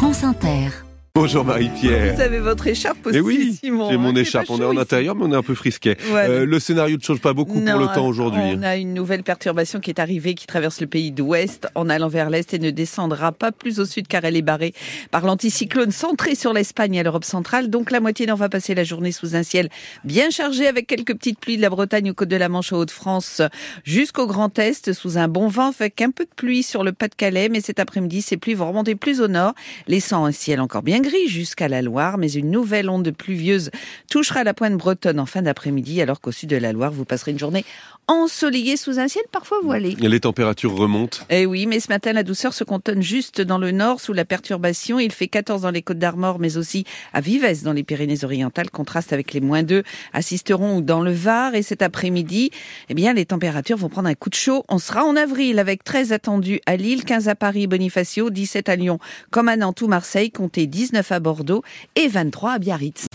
France Inter. Bonjour Marie-Pierre. Vous avez votre écharpe aussi, Eh oui, Simon. j'ai mon hein, écharpe. On est en intérieur, mais on est un peu frisquet. Voilà. Euh, le scénario ne change pas beaucoup Non, pour le temps aujourd'hui. On a une nouvelle perturbation qui est arrivée, qui traverse le pays d'ouest en allant vers l'est et ne descendra pas plus au sud car elle est barrée par l'anticyclone centré sur l'Espagne et l'Europe centrale. Donc la moitié d'en va passer la journée sous un ciel bien chargé avec quelques petites pluies de la Bretagne aux côtes de la Manche aux Hauts-de-France jusqu'au Grand Est sous un bon vent avec un peu de pluie sur le Pas-de-Calais. Mais cet après-midi, ces pluies vont remonter plus au nord, laissant un ciel encore bien jusqu'à la Loire. Mais une nouvelle onde pluvieuse touchera la pointe bretonne en fin d'après-midi alors qu'au sud de la Loire, vous passerez une journée ensoleillée sous un ciel parfois voilé. Et les températures remontent. Eh oui, mais ce matin, la douceur se cantonne juste dans le nord sous la perturbation. Il fait 14 dans les Côtes d'Armor, mais aussi à Vives dans les Pyrénées-Orientales. Contraste avec les moins 2 assisteront dans le Var. Et cet après-midi, eh bien, les températures vont prendre un coup de chaud. On sera en avril avec 13 attendus à Lille, 15 à Paris, Bonifacio, 17 à Lyon, comme à Nantes ou Marseille, comptez 19 à Bordeaux et 23 à Biarritz.